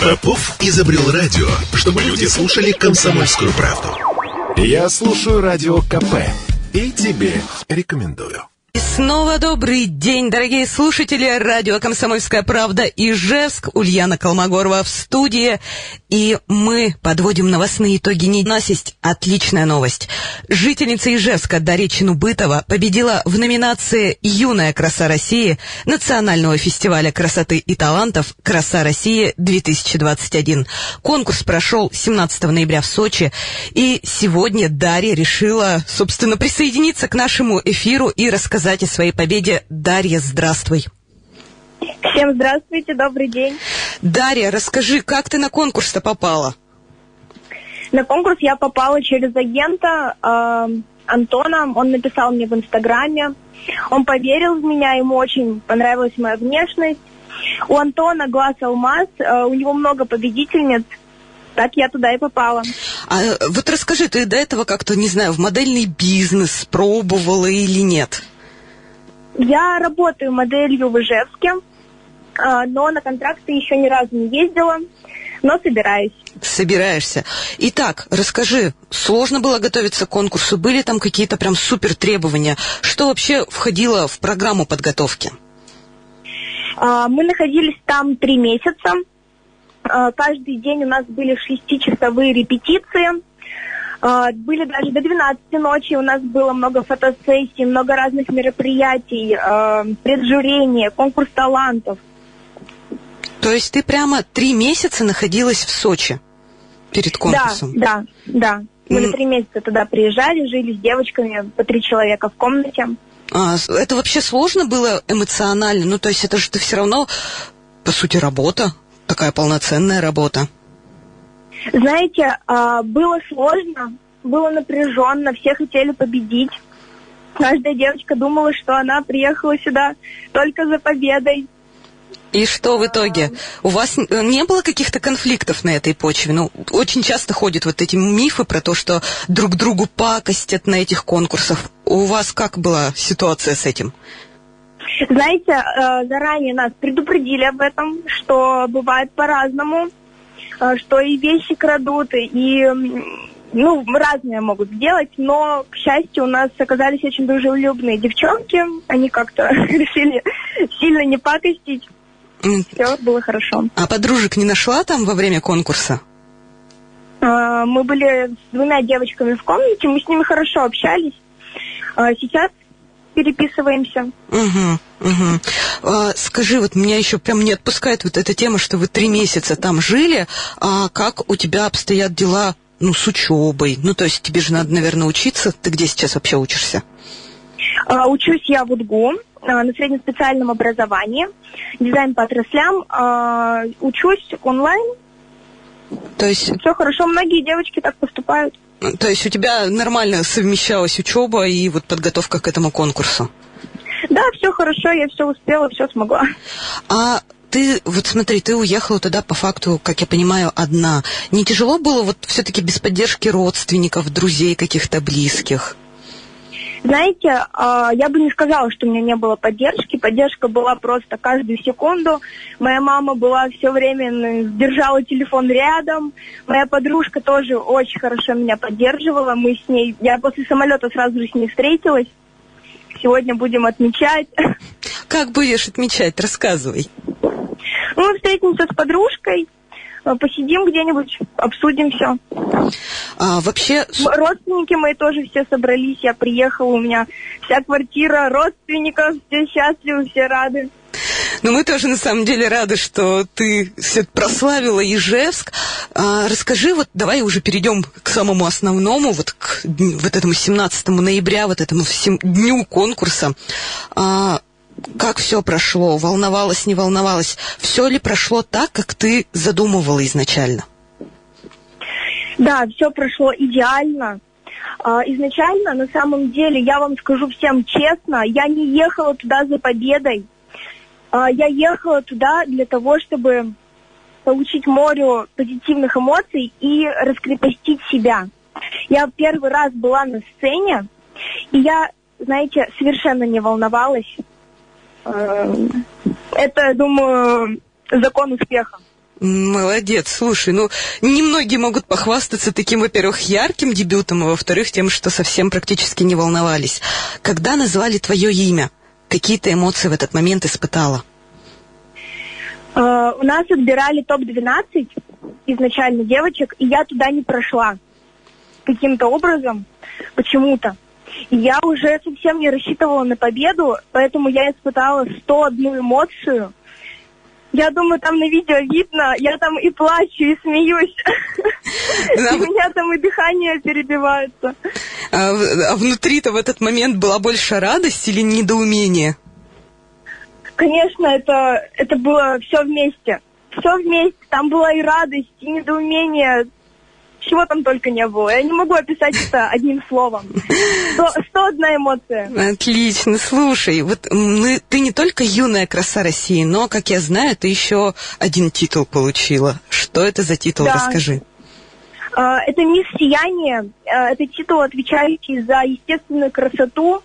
Попов изобрел радио, чтобы люди слушали комсомольскую правду. Я слушаю радио КП и тебе рекомендую. И снова добрый день, дорогие слушатели радио «Комсомольская правда» Ижевск, Ульяна Колмогорова в студии. И мы подводим новостные итоги. У нас отличная новость. Жительница Ижевска Дарья Чинубытова победила в номинации «Юная краса России» Национального фестиваля красоты и талантов «Краса России-2021». Конкурс прошел 17 ноября в Сочи. И сегодня Дарья решила, собственно, присоединиться к нашему эфиру и рассказать о своей победе. Дарья, здравствуй. Всем здравствуйте, добрый день. Дарья, расскажи, как ты на конкурс-то попала? На конкурс я попала через агента э, Антона. Он написал мне в Инстаграме. Он поверил в меня, ему очень понравилась моя внешность. У Антона глаз алмаз, э, у него много победительниц. Так я туда и попала. А вот расскажи, ты до этого как-то, не знаю, в модельный бизнес пробовала или нет? Я работаю моделью в Ижевске, но на контракты еще ни разу не ездила, но собираюсь. Собираешься. Итак, расскажи, сложно было готовиться к конкурсу? Были там какие-то прям супер требования? Что вообще входило в программу подготовки? А, мы находились там три месяца. А, каждый день у нас были шестичасовые репетиции. А, были даже до 12 ночи, у нас было много фотосессий, много разных мероприятий, а, преджурение, конкурс талантов. То есть ты прямо три месяца находилась в Сочи перед конкурсом? Да, да, да. Мы на три месяца туда приезжали, жили с девочками, по три человека в комнате. А, это вообще сложно было эмоционально? Ну, то есть это же ты все равно, по сути, работа, такая полноценная работа. Знаете, а, было сложно, было напряженно, все хотели победить. Каждая девочка думала, что она приехала сюда только за победой. И что в итоге? У вас не было каких-то конфликтов на этой почве? Ну, очень часто ходят вот эти мифы про то, что друг другу пакостят на этих конкурсах. У вас как была ситуация с этим? Знаете, э, заранее нас предупредили об этом, что бывает по-разному. А, что и вещи крадут, и ну, разные могут сделать, но, к счастью, у нас оказались очень дружелюбные девчонки. Они как-то решили сильно не пакостить. Все было хорошо. А подружек не нашла там во время конкурса? А, мы были с двумя девочками в комнате, мы с ними хорошо общались. А, сейчас переписываемся. Угу, угу. А, скажи, вот меня еще прям не отпускает вот эта тема, что вы три месяца там жили, а как у тебя обстоят дела ну, с учебой? Ну, то есть тебе же надо, наверное, учиться. Ты где сейчас вообще учишься? А, учусь я в УДГУ на среднеспециальном образовании, дизайн по отраслям. А, учусь онлайн. То есть... Все хорошо, многие девочки так поступают. То есть у тебя нормально совмещалась учеба и вот подготовка к этому конкурсу? Да, все хорошо, я все успела, все смогла. А ты, вот смотри, ты уехала туда по факту, как я понимаю, одна. Не тяжело было вот все-таки без поддержки родственников, друзей каких-то близких? Знаете, а, я бы не сказала, что у меня не было поддержки. Поддержка была просто каждую секунду. Моя мама была все время, держала телефон рядом. Моя подружка тоже очень хорошо меня поддерживала. Мы с ней, я после самолета сразу же с ней встретилась. Сегодня будем отмечать. Как будешь отмечать? Рассказывай. Мы встретимся с подружкой, посидим где-нибудь, обсудим все. А, вообще... Родственники мои тоже все собрались, я приехала, у меня вся квартира родственников, все счастливы, все рады. Ну, мы тоже на самом деле рады, что ты все прославила Ижевск. А, расскажи, вот давай уже перейдем к самому основному, вот к вот этому 17 ноября, вот этому всем дню конкурса. А, как все прошло? Волновалась, не волновалась? Все ли прошло так, как ты задумывала изначально? Да, все прошло идеально. А, изначально, на самом деле, я вам скажу всем честно, я не ехала туда за победой. А, я ехала туда для того, чтобы получить море позитивных эмоций и раскрепостить себя. Я первый раз была на сцене, и я, знаете, совершенно не волновалась. Э, это, думаю, закон успеха. Молодец, слушай, ну, немногие могут похвастаться таким, во-первых, ярким дебютом, а во-вторых, тем, что совсем практически не волновались. Когда назвали твое имя, какие ты эмоции в этот момент испытала? Э, у нас отбирали топ-12 изначально девочек, и я туда не прошла каким-то образом, почему-то. И я уже совсем не рассчитывала на победу, поэтому я испытала 101 эмоцию. Я думаю, там на видео видно, я там и плачу, и смеюсь. И у меня там и дыхание перебивается. А, а внутри-то в этот момент была больше радость или недоумение? Конечно, это, это было все вместе. Все вместе. Там была и радость, и недоумение. Чего там только не было. Я не могу описать это одним словом. Сто одна эмоция. Отлично. Слушай, вот мы, ты не только юная краса России, но, как я знаю, ты еще один титул получила. Что это за титул? Да. Расскажи. А, это «Мисс Сияние». А, это титул, отвечающий за естественную красоту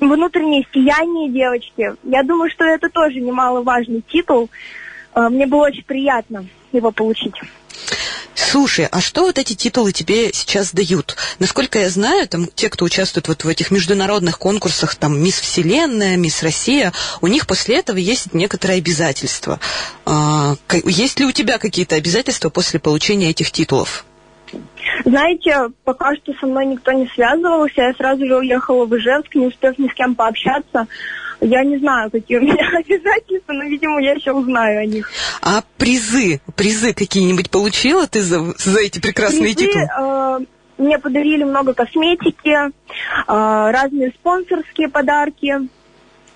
внутреннее сияние девочки. Я думаю, что это тоже немаловажный титул. А, мне было очень приятно его получить. Слушай, а что вот эти титулы тебе сейчас дают? Насколько я знаю, там те, кто участвует вот в этих международных конкурсах, там Мисс Вселенная, Мисс Россия, у них после этого есть некоторые обязательства. А, есть ли у тебя какие-то обязательства после получения этих титулов? Знаете, пока что со мной никто не связывался. Я сразу же уехала в Ижевск, не успев ни с кем пообщаться. Я не знаю, какие у меня обязательства, но, видимо, я еще узнаю о них. А призы, призы какие-нибудь получила ты за, за эти прекрасные призы, титулы? Э, мне подарили много косметики, э, разные спонсорские подарки.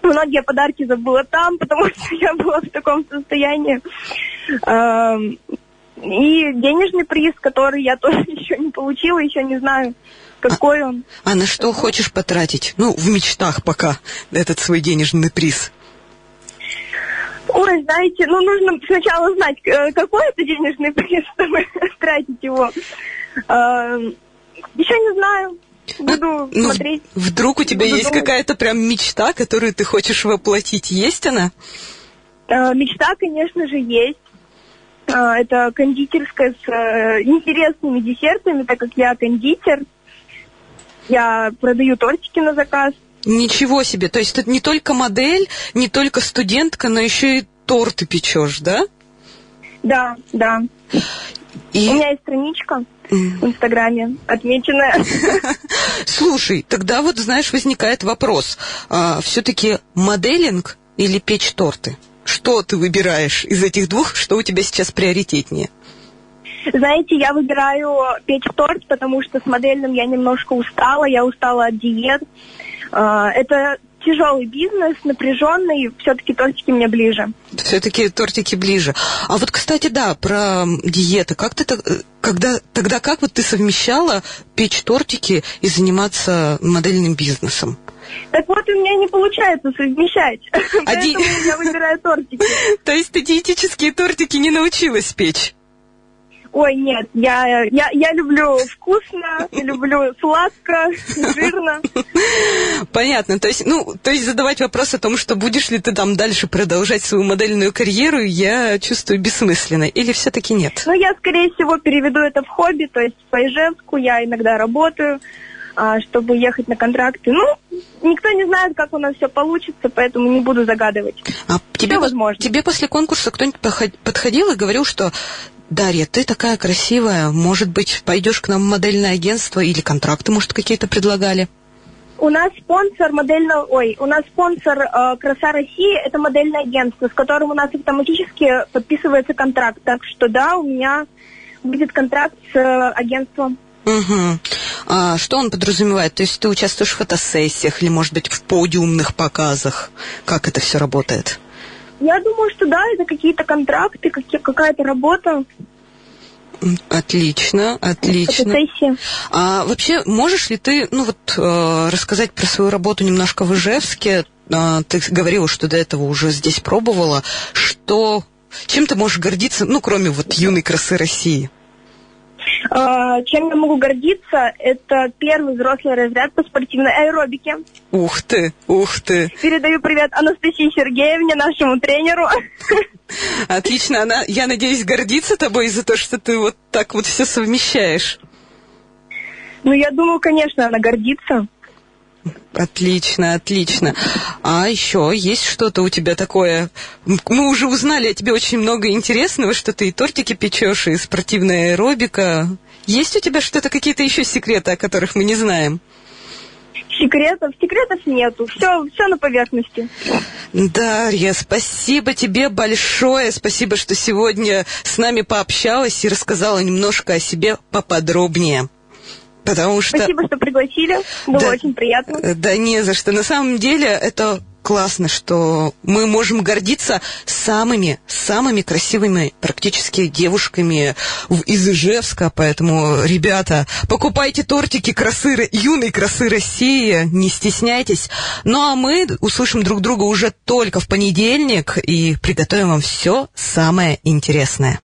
Многие подарки забыла там, потому что я была в таком состоянии. Э, и денежный приз, который я тоже еще не получила, еще не знаю, какой а, он. А на что хочешь потратить? Ну, в мечтах пока этот свой денежный приз. Ой, знаете, ну нужно сначала знать, э, какой это денежный приз, чтобы тратить его. А, еще не знаю. Буду ну, смотреть. Вдруг у тебя есть какая-то прям мечта, которую ты хочешь воплотить? Есть она? А, мечта, конечно же, есть. А, это кондитерская с э, интересными десертами, так как я кондитер. Я продаю тортики на заказ. Ничего себе! То есть это не только модель, не только студентка, но еще и торты печешь, да? Да, да. И... У меня есть страничка в Инстаграме отмеченная. Слушай, тогда вот, знаешь, возникает вопрос. А, все-таки моделинг или печь торты? Что ты выбираешь из этих двух, что у тебя сейчас приоритетнее? Знаете, я выбираю печь торт, потому что с модельным я немножко устала, я устала от диет. А, это тяжелый бизнес, напряженный, все-таки тортики мне ближе. Все-таки тортики ближе. А вот, кстати, да, про диеты. Как ты когда тогда как вот ты совмещала печь тортики и заниматься модельным бизнесом? Так вот, у меня не получается совмещать. А Поэтому ди... я выбираю тортики. То есть ты диетические тортики не научилась печь? Ой, нет, я, я, я люблю вкусно, люблю сладко, жирно. Понятно. То есть, ну, то есть задавать вопрос о том, что будешь ли ты там дальше продолжать свою модельную карьеру, я чувствую бессмысленно. Или все-таки нет? Ну, я, скорее всего, переведу это в хобби, то есть по Ижевску я иногда работаю, а, чтобы ехать на контракты. Ну, никто не знает, как у нас все получится, поэтому не буду загадывать. А тебе, возможно. тебе после конкурса кто-нибудь подходил и говорил, что Дарья, ты такая красивая, может быть, пойдешь к нам в модельное агентство или контракты, может, какие-то предлагали? У нас спонсор модельного, ой, у нас спонсор э, Краса России, это модельное агентство, с которым у нас автоматически подписывается контракт. Так что да, у меня будет контракт с э, агентством. Угу. А что он подразумевает? То есть ты участвуешь в фотосессиях или, может быть, в подиумных показах? Как это все работает? Я думаю, что да, это какие-то контракты, какая-то работа. Отлично, отлично. А вообще, можешь ли ты, ну вот, э, рассказать про свою работу немножко в Ижевске? Э, ты говорила, что до этого уже здесь пробовала. Что, чем ты можешь гордиться, ну, кроме вот юной красы России? А, Чем я могу гордиться? Это первый взрослый разряд по спортивной аэробике. Ух ты, ух ты. Передаю привет Анастасии Сергеевне, нашему тренеру. Отлично. Она, я надеюсь, гордится тобой за то, что ты вот так вот все совмещаешь. Ну, я думаю, конечно, она гордится. Отлично, отлично. А еще есть что-то у тебя такое? Мы уже узнали о тебе очень много интересного, что ты и тортики печешь, и спортивная аэробика. Есть у тебя что-то, какие-то еще секреты, о которых мы не знаем? Секретов? Секретов нету. Все, все на поверхности. Дарья, спасибо тебе большое. Спасибо, что сегодня с нами пообщалась и рассказала немножко о себе поподробнее. Потому что... Спасибо, что пригласили. Было Да. очень приятно. Э, Да не за что. На самом деле это классно, что мы можем гордиться самыми, самыми красивыми практически девушками из Ижевска. Поэтому, ребята, покупайте тортики красы, юной красы России, не стесняйтесь. Ну а мы услышим друг друга уже только в понедельник и приготовим вам все самое интересное.